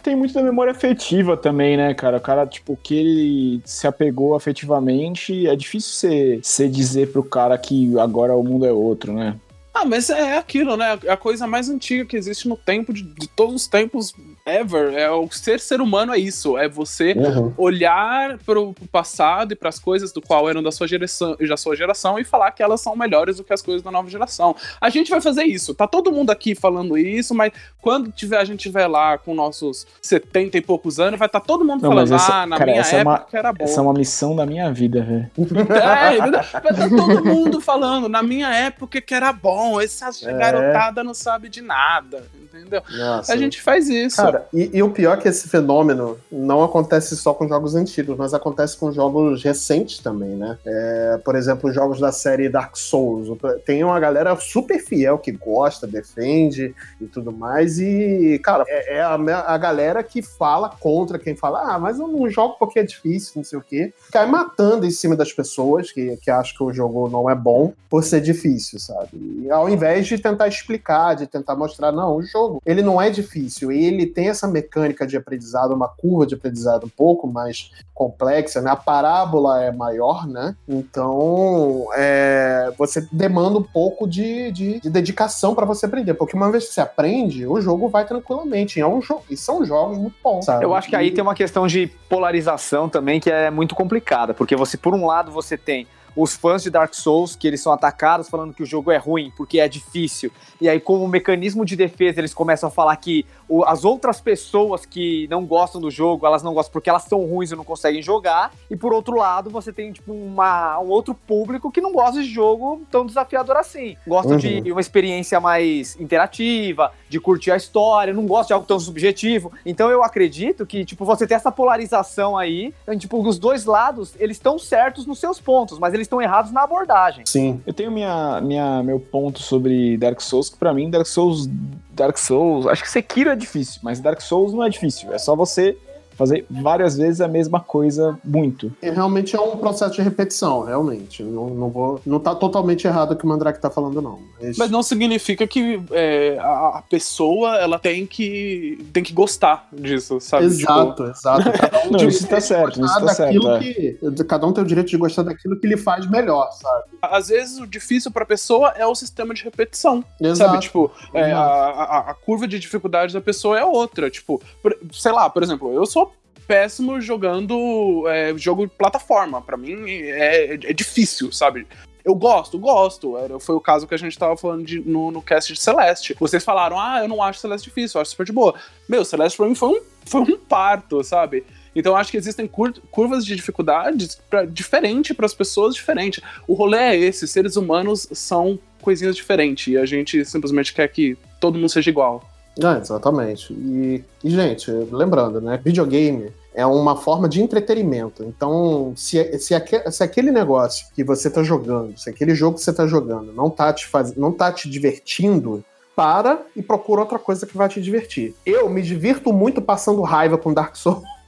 Tem muito da memória afetiva também, né, cara? O cara, tipo, que ele se apegou afetivamente, é difícil você, você dizer pro cara que agora o mundo é outro, né? Ah, mas é aquilo, né? É a coisa mais antiga que existe no tempo, de, de todos os tempos ever. É o ser ser humano é isso. É você Uhum. olhar pro, pro passado e pras coisas do qual eram da sua, geração, da sua geração e falar que elas são melhores do que as coisas da nova geração. A gente vai fazer isso. Tá todo mundo aqui falando isso, mas quando tiver, a gente tiver lá com nossos 70 e poucos anos, vai estar todo mundo Não, falando, essa- ah, na cara, minha essa é época uma- era bom. Essa é uma missão da minha vida, velho. É, vai estar todo mundo falando, na minha época que era bom. Bom, essa É. garotada não sabe de nada, entendeu? Nossa. A gente faz isso. Cara, e, e o pior é que esse fenômeno não acontece só com jogos antigos, mas acontece com jogos recentes também, né? É, por exemplo, jogos da série Dark Souls. Tem uma galera super fiel que gosta, defende e tudo mais. E, cara, é, é a, a galera que fala contra quem fala, ah, mas eu não jogo porque é difícil, não sei o quê. Cai matando em cima das pessoas que, que acham que o jogo não é bom por ser difícil, sabe? E ao invés de tentar explicar, de tentar mostrar, não, o jogo, ele não é difícil, ele tem essa mecânica de aprendizado, uma curva de aprendizado um pouco mais complexa, né? A parábola é maior, né? Então, é, você demanda um pouco de, de, de dedicação para você aprender, porque uma vez que você aprende, o jogo vai tranquilamente. E, é um e são jogos muito bons, sabe? Eu acho que aí tem uma questão de polarização também que é muito complicada, porque você, por um lado, você tem os fãs de Dark Souls, que eles são atacados falando que o jogo é ruim, porque é difícil. E aí, como mecanismo de defesa, eles começam a falar que o- as outras pessoas que não gostam do jogo, elas não gostam porque elas são ruins e não conseguem jogar. E por outro lado, você tem tipo, uma, um outro público que não gosta de jogo tão desafiador assim. Gosta Uhum. de uma experiência mais interativa, de curtir a história, não gosta de algo tão subjetivo. Então eu acredito que, tipo, você tem essa polarização aí, tipo, os dois lados, eles estão certos nos seus pontos, mas eles estão errados na abordagem. Sim. Eu tenho minha, minha, meu ponto sobre Dark Souls, que pra mim, Dark Souls. Dark Souls. Acho que Sekiro é difícil, mas Dark Souls não é difícil. É só você fazer várias vezes a mesma coisa muito. E realmente é um processo de repetição, realmente. Não, não vou. Não tá totalmente errado o que o Mandrake tá falando, não. Mas- Mas não significa que é, a, a pessoa ela tem que tem que gostar disso, sabe? Exato, exato. Cada um Não, tem isso tá certo, isso tá certo, é. que- Cada um tem o direito de gostar daquilo que lhe faz melhor, sabe? Tipo, às vezes o difícil pra pessoa é o sistema de repetição. Exato. Sabe, tipo, é, a, a- a curva de dificuldade da pessoa é outra. Tipo, por- sei lá, por exemplo, eu sou péssimo jogando é, jogo de plataforma. Pra mim é, é difícil, sabe? Eu gosto, gosto. Era, foi o caso que a gente tava falando de- no, no cast de Celeste. Vocês falaram, ah, eu não acho Celeste difícil, eu acho super de boa. Meu, Celeste pra mim foi um, foi um parto, sabe? Então acho que existem cur- curvas de dificuldades pra, diferente para as pessoas, diferente. O rolê é esse, seres humanos são coisinhas diferentes e a gente simplesmente quer que todo mundo seja igual. É, exatamente. E, e, gente, lembrando, né? Videogame é uma forma de entretenimento. Então, se, se, aque- se aquele negócio que você tá jogando, se aquele jogo que você tá jogando não tá te, faz, não tá te divertindo, para e procura outra coisa que vai te divertir. Eu me divirto muito passando raiva com Dark Souls.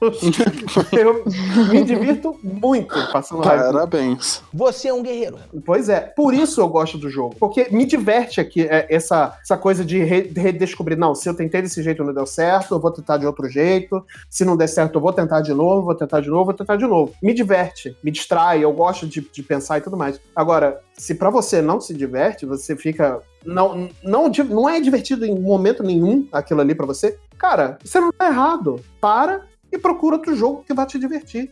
Eu me divirto muito passando raiva. Parabéns. Você é um guerreiro. Pois é, por isso eu gosto do jogo. Porque me diverte aqui é, essa, essa coisa de re- redescobrir. Não, se eu tentei desse jeito e não deu certo, eu vou tentar de outro jeito. Se não der certo, eu vou tentar de novo, vou tentar de novo, vou tentar de novo. Me diverte, me distrai, eu gosto de, de pensar e tudo mais. Agora, se pra você não se diverte, você fica. Não, não, não é divertido em momento nenhum aquilo ali pra você, cara, você não tá errado. Para e procura outro jogo que vai te divertir.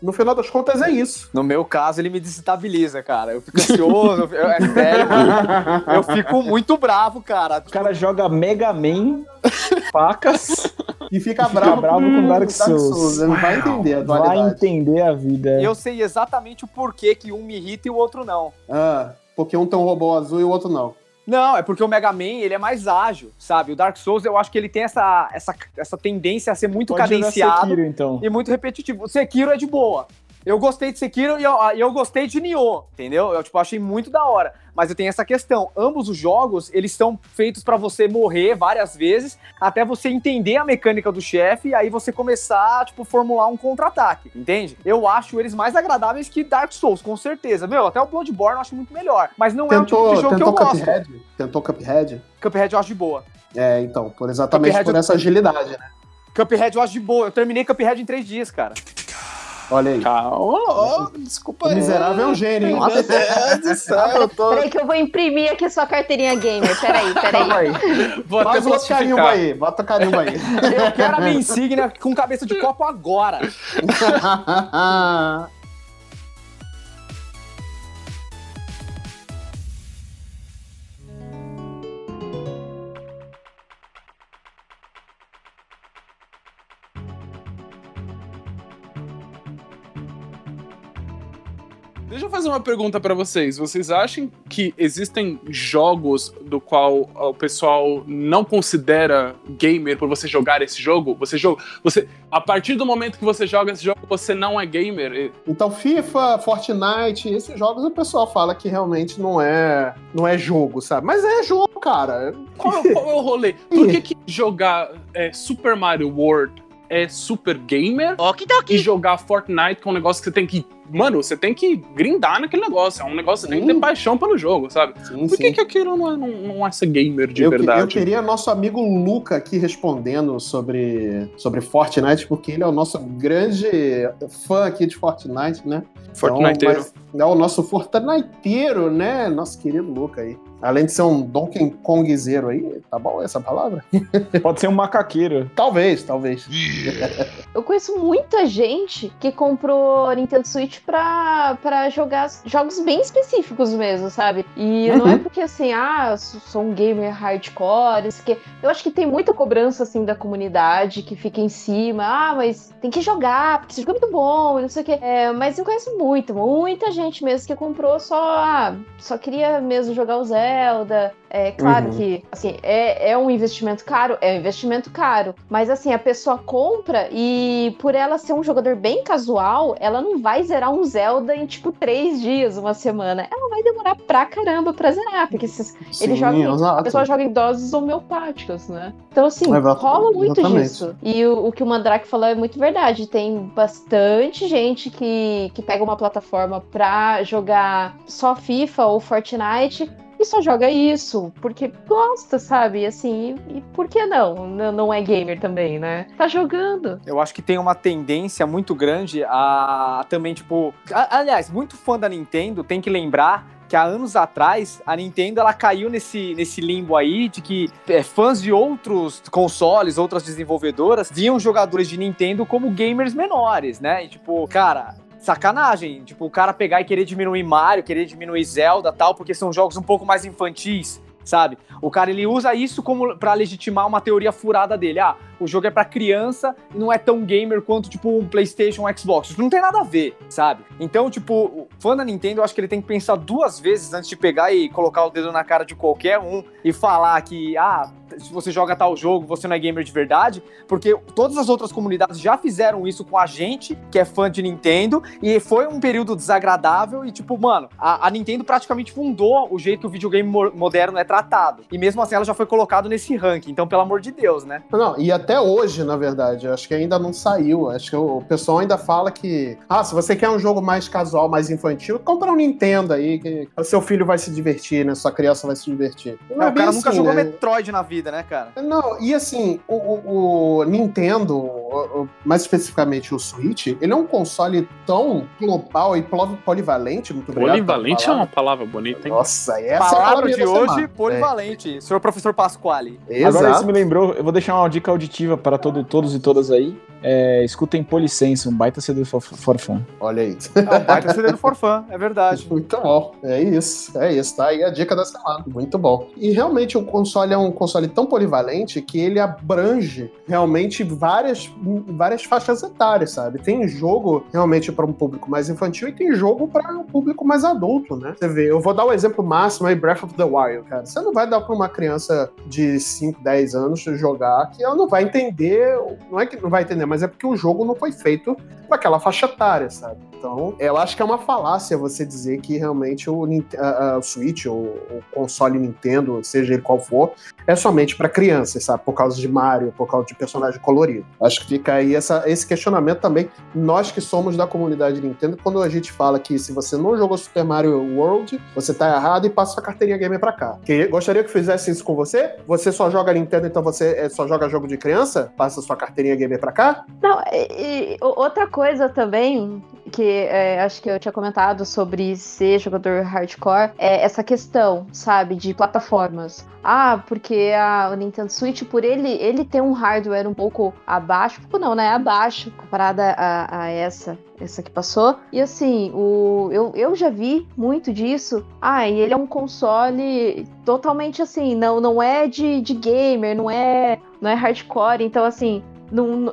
No final das contas, é isso. No meu caso, ele me desestabiliza, cara. Eu fico ansioso, eu- é sério. Eu fico muito bravo, cara. O cara joga Mega Man, facas, E fica, fica bravo, bravo com Dark Souls. Ele não vai entender a vai dualidade. entender a vida. Eu sei exatamente o porquê que um me irrita e o outro não. Ah, porque um tem um robô azul e o outro não. Não, é porque o Mega Man, ele é mais ágil, sabe? O Dark Souls, eu acho que ele tem essa, essa, essa tendência a ser muito Pode cadenciado Sekiro, então. e muito repetitivo. O Sekiro é de boa. Eu gostei de Sekiro e eu, e eu gostei de Nioh, entendeu? Eu, tipo, achei muito da hora. Mas eu tenho essa questão. Ambos os jogos, eles são feitos pra você morrer várias vezes, até você entender a mecânica do chefe e aí você começar, tipo, formular um contra-ataque, entende? Eu acho eles mais agradáveis que Dark Souls, com certeza. Meu, até o Bloodborne eu acho muito melhor. Mas não é o tipo Tentou, de jogo que tentou eu gosto. Cuphead? Tentou Cuphead? Cuphead eu acho de boa. É, então, por exatamente Cuphead por eu- essa agilidade, né? Cuphead eu acho de boa. Eu terminei Cuphead em três dias, cara. Olha aí. Calma, desculpa O aí. miserável é um gênio, hein? Meu Deus do céu, eu tô... Peraí que eu vou imprimir aqui sua carteirinha gamer. Peraí, peraí. Calma aí. Vou até outro carimbo plastificar. aí, bota o carimbo aí. Eu quero a minha insígnia com cabeça de copo agora. eu fazer uma pergunta pra vocês. Vocês acham que existem jogos do qual o pessoal não considera gamer por você jogar esse jogo. Você joga, você a partir do momento que você joga esse jogo, você não é gamer. Então, FIFA, Fortnite, esses jogos o pessoal fala que realmente não é, não é jogo, sabe? Mas é jogo, cara. Qual, qual é o rolê? Por que, que jogar é, Super Mario World é super gamer e jogar Fortnite que é um negócio que você tem que. Mano, você tem que grindar naquele negócio. É um negócio que você tem que ter paixão pelo jogo, sabe? Por que, sim. que aquilo não é, não, não é ser gamer de eu, que- verdade? eu queria nosso amigo Luca aqui respondendo sobre, sobre Fortnite, porque ele é o nosso grande fã aqui de Fortnite, né? Fortniteiro. Então, mas- é o nosso Fortniteiro, né? Nosso querido Luca aí. Além de ser um Donkey Kongzeiro aí, tá bom essa palavra? Pode ser um macaqueiro. Talvez, talvez. Eu conheço muita gente que comprou Nintendo Switch pra, pra jogar jogos bem específicos mesmo, sabe? E não Uhum. é porque assim, ah, sou um gamer hardcore, isso que eu acho que tem muita cobrança assim da comunidade que fica em cima, ah, mas tem que jogar, porque esse jogo é muito bom, e não sei o quê. É, mas eu conheço muito, muita gente mesmo que comprou só, ah, só queria mesmo jogar o Zelda. É claro Uhum. que, assim, é, é um investimento caro, é um investimento caro, mas assim, a pessoa compra e por ela ser um jogador bem casual, ela não vai zerar um Zelda em tipo três dias, uma semana. Ela vai demorar pra caramba pra zerar, porque esses, Sim, ele joga, exato. a pessoa joga em doses homeopáticas, né? Então, assim, rola muito exatamente. disso. E o, o que o Mandrake falou é muito verdade. Tem bastante gente que, que pega uma plataforma pra jogar só FIFA ou Fortnite e só joga isso, porque gosta, sabe? Assim, e, por que não? N- Não é gamer também, né? Tá jogando. Eu acho que tem uma tendência muito grande a também, tipo. a- aliás, muito fã da Nintendo tem que lembrar que há anos atrás a Nintendo ela caiu nesse, nesse limbo aí de que é, fãs de outros consoles, outras desenvolvedoras, viam jogadores de Nintendo como gamers menores, né? E tipo, cara. Sacanagem, tipo, o cara pegar e querer diminuir Mario, querer diminuir Zelda tal, porque são jogos um pouco mais infantis, sabe? O cara ele usa isso como para legitimar uma teoria furada dele. Ah, o jogo é pra criança e não é tão gamer quanto tipo um PlayStation, um Xbox. Não tem nada a ver, sabe? Então, tipo, o fã da Nintendo, eu acho que ele tem que pensar duas vezes antes de pegar e colocar o dedo na cara de qualquer um e falar que, ah, se você joga tal jogo, você não é gamer de verdade, porque todas as outras comunidades já fizeram isso com a gente, que é fã de Nintendo, e foi um período desagradável e, tipo, mano, a, a Nintendo praticamente fundou o jeito que o videogame mo- moderno é tratado. E mesmo assim ela já foi colocado nesse ranking, então, pelo amor de Deus, né? Não, e até hoje, na verdade, acho que ainda não saiu. Acho que o pessoal ainda fala que, ah, se você quer um jogo mais casual, mais infantil, compra um Nintendo aí, que o seu filho vai se divertir, né? Sua criança vai se divertir. Não Não, é o cara bem nunca assim, jogou né? Metroid na vida, né, cara? Não, e assim, o, o- o Nintendo, mais especificamente o Switch, ele é um console tão global e poli- polivalente, muito obrigado. Polivalente é palavra. uma palavra bonita, hein? Nossa, essa é a Palavra palavra de hoje, semana. polivalente. Senhor professor Pasquale. Agora isso me lembrou, eu vou deixar uma dica auditiva para todo, todos e todas aí. É, escutem Policense, um baita CD do for- Forfã. Olha aí. É um baita CD do Forfã, é verdade. Muito bom. É isso. É isso. Tá aí a dica da semana. Muito bom. E realmente o console é um console tão polivalente que ele abrange realmente várias, várias faixas etárias, sabe? Tem jogo realmente para um público mais infantil e tem jogo para um público mais adulto, né? Você vê, eu vou dar o exemplo máximo aí, Breath of the Wild, cara. Você não vai dar para uma criança de 5, 10 anos jogar que ela não vai entender, não é que não vai entender, mas é porque o jogo não foi feito para aquela faixa etária, sabe? Então, eu acho que é uma falácia você dizer que realmente o, a- a- Switch, o, o console Nintendo, seja ele qual for, é somente para crianças, sabe? Por causa de Mario, por causa de personagem colorido. Acho que fica aí essa, esse questionamento também. Nós que somos da comunidade Nintendo, quando a gente fala que se você não jogou Super Mario World, você tá errado e passa sua carteirinha gamer pra cá. Que, gostaria que fizesse isso com você? Você só joga Nintendo, então você é, só joga jogo de criança? Passa sua carteirinha gamer pra cá? Não, e, e outra coisa também, que é, acho que eu tinha comentado sobre ser jogador hardcore, é essa questão, sabe, de plataformas. Ah, porque a, Nintendo Switch, por ele, ele ter um hardware um pouco abaixo, pouco não, né? Abaixo, comparada a, a essa, essa que passou. E assim, o, eu, eu já vi muito disso. Ah, e ele é um console totalmente assim, não, não é de, de gamer, não é, não é hardcore. Então, assim,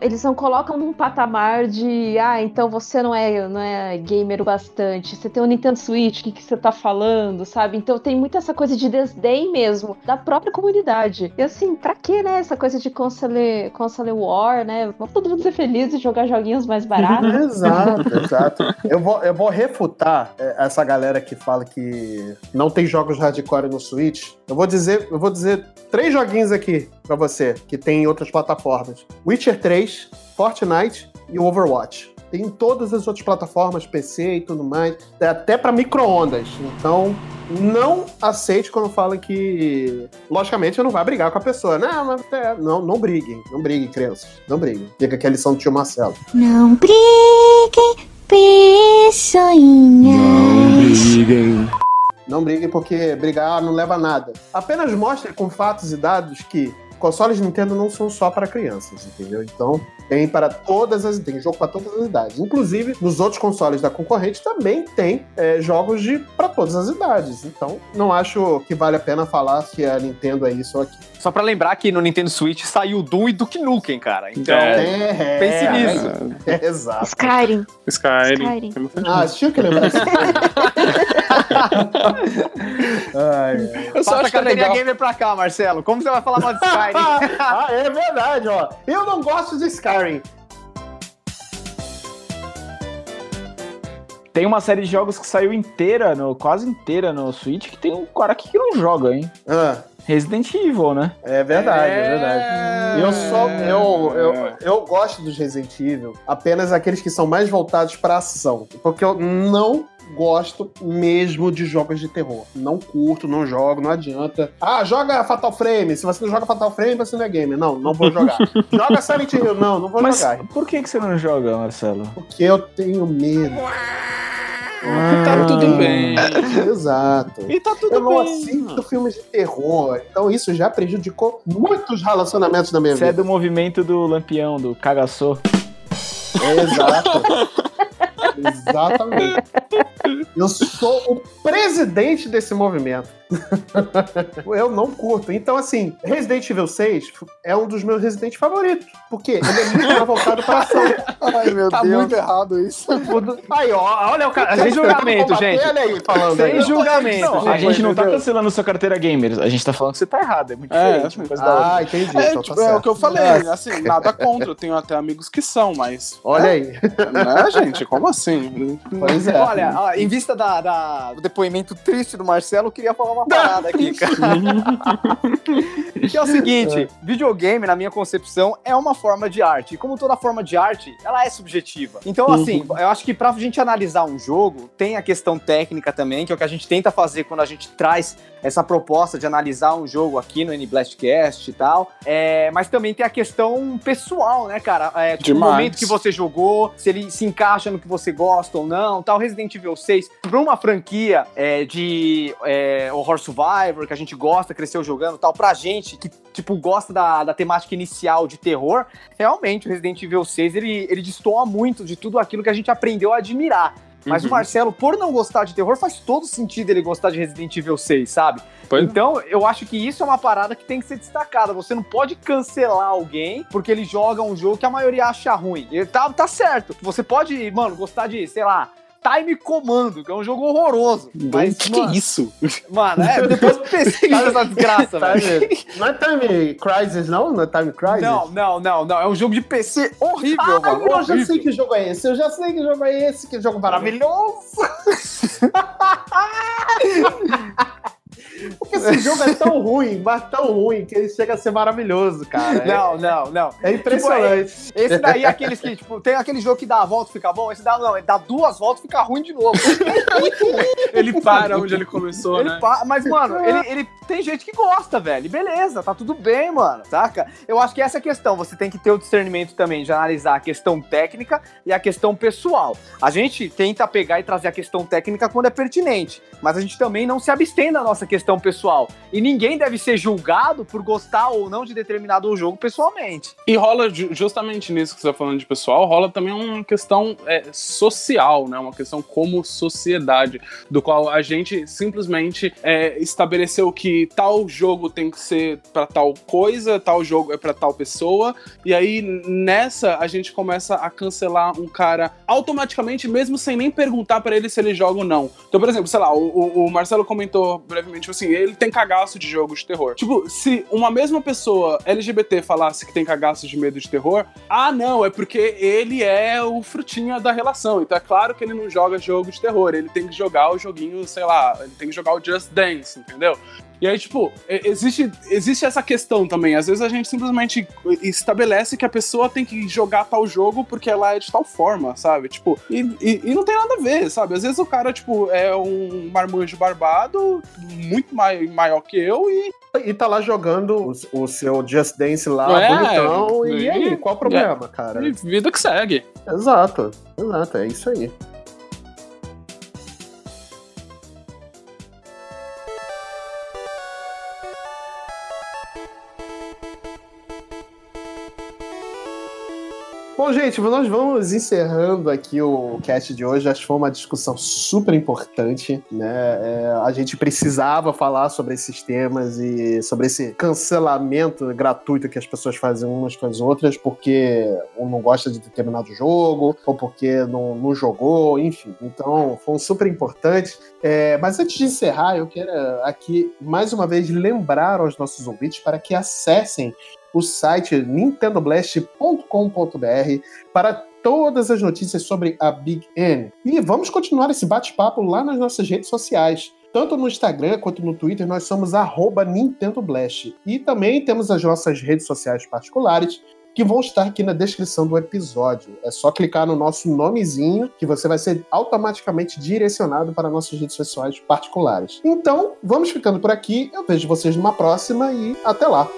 eles não colocam num patamar de ah, então você não é, não é gamer o bastante, você tem um Nintendo Switch, o que, que você tá falando, sabe? Então tem muito essa coisa de desdém mesmo da própria comunidade. E assim, pra que, né? Essa coisa de console, console war, né? Vamos todo mundo ser feliz e jogar joguinhos mais baratos. Exato, exato. Eu vou, eu vou refutar é, essa galera que fala que não tem jogos hardcore no Switch. Eu vou dizer, eu vou dizer três joguinhos aqui pra você que tem em outras plataformas: Witcher 3, Fortnite e o Overwatch. Tem em todas as outras plataformas, PC e tudo mais, é até pra micro-ondas. Então, não aceite quando falam que. Logicamente, eu não vai brigar com a pessoa. Não, mas é, não, não briguem. Não briguem, crianças. Não briguem. Fica aqui a lição do tio Marcelo. Não briguem, pessoinhas. Não briguem porque brigar não leva a nada. Apenas mostre com fatos e dados que consoles Nintendo não são só para crianças, entendeu? Então tem para todas as tem jogo para todas as idades. Inclusive nos outros consoles da concorrente também tem é, jogos de para todas as idades. Então não acho que vale a pena falar que a Nintendo é isso ou aquilo. Só pra lembrar que no Nintendo Switch saiu Doom e Duke Nukem, cara. Então, É, pense é, nisso. é, exato. Skyrim. Skyrim. Skyrim. Ah, tinha que lembrar isso. Ai. Eu só Passa acho que é carteirinha legal. gamer pra cá, Marcelo. Como você vai falar mal de Skyrim? ah, é verdade, ó. Eu não gosto de Skyrim. Tem uma série de jogos que saiu inteira, no, quase inteira no Switch, que tem um cara aqui que não joga, hein? Ah, Resident Evil, né? é verdade, é, verdade. Eu só eu, eu, eu gosto dos Resident Evil, apenas aqueles que são mais voltados pra ação, porque eu não gosto mesmo de jogos de terror. Não curto, não jogo, não adianta. Ah, joga Fatal Frame. Se você não joga Fatal Frame, você não é gamer. Não, não vou jogar. joga Silent Hill. Não, não vou Mas jogar. por que, que você não joga, Marcelo? Porque eu tenho medo. Tá tudo bem. Exato. E tá tudo Eu não bem. assisto filmes de terror, então isso já prejudicou muitos relacionamentos da minha Você é vida. do movimento do lampião, do cagaçô. Exato. Exatamente. Eu sou o presidente desse movimento. Eu não curto. Então, assim, Resident Evil 6 é um dos meus Resident favoritos. Porque ele é muito mais voltado para ação. Ai, meu Tá muito errado isso. Aí, ó, olha o cara. Sem julgamento, gente. Olha aí, falando. Sem aí. julgamento, Não, a gente. não tá cancelando sua carteira gamer, a gente tá falando que você tá errado, é muito É, diferente uma coisa da outra. Ah, entendi. É, então tipo, tá é o que eu falei, É. assim, nada contra, eu tenho até amigos que são, mas. Olha aí. Né, gente? Como assim? Pois é. Olha, ó, em vista da, da- do depoimento triste do Marcelo, eu queria falar uma parada aqui, cara. que é o seguinte, videogame, na minha concepção, é uma forma de arte. E como toda forma de arte, ela é subjetiva. Então, assim, eu acho que pra gente analisar um jogo, tem a questão técnica também, que é o que a gente tenta fazer quando a gente traz essa proposta de analisar um jogo aqui no N-Blastcast e tal. É, mas também tem a questão pessoal, né, cara? É, tipo, o momento que você jogou, se ele se encaixa no que você gosta ou não, tal. Resident Evil 6, pra uma franquia é, de é, Horror Survivor, que a gente gosta, cresceu jogando tal, pra gente que, tipo, gosta da, da temática inicial de terror, realmente o Resident Evil 6, ele, ele destoa muito de tudo aquilo que a gente aprendeu a admirar. Mas Uhum. o Marcelo, por não gostar de terror, faz todo sentido ele gostar de Resident Evil 6, sabe? Pois é. então, eu acho que isso é uma parada que tem que ser destacada. Você não pode cancelar alguém porque ele joga um jogo que a maioria acha ruim. Ele tá, tá certo. Você pode, mano, gostar de, sei lá, Time Comando, que é um jogo horroroso. Mas, que, que mano, é isso? Mano, é, depois pesquisa essa desgraça, velho. Não é Time Crisis, não? Não é Time Crisis? Não, não, não, não. É um jogo de PC horrível, Ah, mano. eu já horrível. sei que jogo é esse. Eu já sei que jogo é esse. Que jogo maravilhoso. Porque esse jogo é tão ruim, mas tão ruim, que ele chega a ser maravilhoso, cara. É- Não, não, não. É impressionante. Esse daí é aqueles que, tipo, tem aquele jogo que dá a volta e fica bom. Esse dá, não, ele dá duas voltas e fica ruim de novo. Ele para onde ele começou, Ele né? pa- Mas, mano, ele, ele tem gente que gosta, velho. E Beleza, tá tudo bem, mano. Saca? Eu acho que essa é a questão. Você tem que ter o discernimento também de analisar a questão técnica e a questão pessoal. A gente tenta pegar e trazer a questão técnica quando é pertinente. Mas a gente também não se abstém da nossa questão pessoal. E ninguém deve ser julgado por gostar ou não de determinado jogo pessoalmente. E rola ju- justamente nisso que você tá falando de pessoal, rola também uma questão é, social, né? Uma questão como sociedade, do qual a gente simplesmente é, estabeleceu que tal jogo tem que ser pra tal coisa, tal jogo é pra tal pessoa, e aí nessa a gente começa a cancelar um cara automaticamente, mesmo sem nem perguntar pra ele se ele joga ou não. Então, por exemplo, sei lá, o, o- o Marcelo comentou brevemente assim, ele tem cagaço de jogo de terror. Tipo, se uma mesma pessoa LGBT falasse que tem cagaço de medo de terror, ah, não, é porque ele é o frutinha da relação. Então é claro que ele não joga jogo de terror, ele tem que jogar o joguinho, sei lá, ele tem que jogar o Just Dance, entendeu? E aí, tipo, existe, existe essa questão também. Às vezes a gente simplesmente estabelece que a pessoa tem que jogar tal jogo porque ela é de tal forma, sabe? Tipo, e, e- e não tem nada a ver, sabe? Às vezes o cara, tipo, é um marmanjo barbado, muito mai, maior que eu, e E tá lá jogando o, o seu Just Dance lá, é? bonitão. E E- aí, qual o problema, é. cara? e vida que segue. Exato, exato, é isso aí. Bom, gente, nós vamos encerrando aqui o cast de hoje. Acho que foi uma discussão super importante, né? É, a gente precisava falar sobre esses temas e sobre esse cancelamento gratuito que as pessoas fazem umas com as outras porque um não gosta de determinado jogo ou porque não, não jogou, enfim. Então, foi um super importante. É, mas antes de encerrar, eu quero aqui mais uma vez lembrar aos nossos ouvintes para que acessem o site nintendoblast.com.br para todas as notícias sobre a Big N. E vamos continuar esse bate-papo lá nas nossas redes sociais. Tanto no Instagram quanto no Twitter, nós somos NintendoBlast. E também temos as nossas redes sociais particulares, que vão estar aqui na descrição do episódio. É só clicar no nosso nomezinho que você vai ser automaticamente direcionado para nossas redes sociais particulares. Então, vamos ficando por aqui. Eu vejo vocês numa próxima e até lá.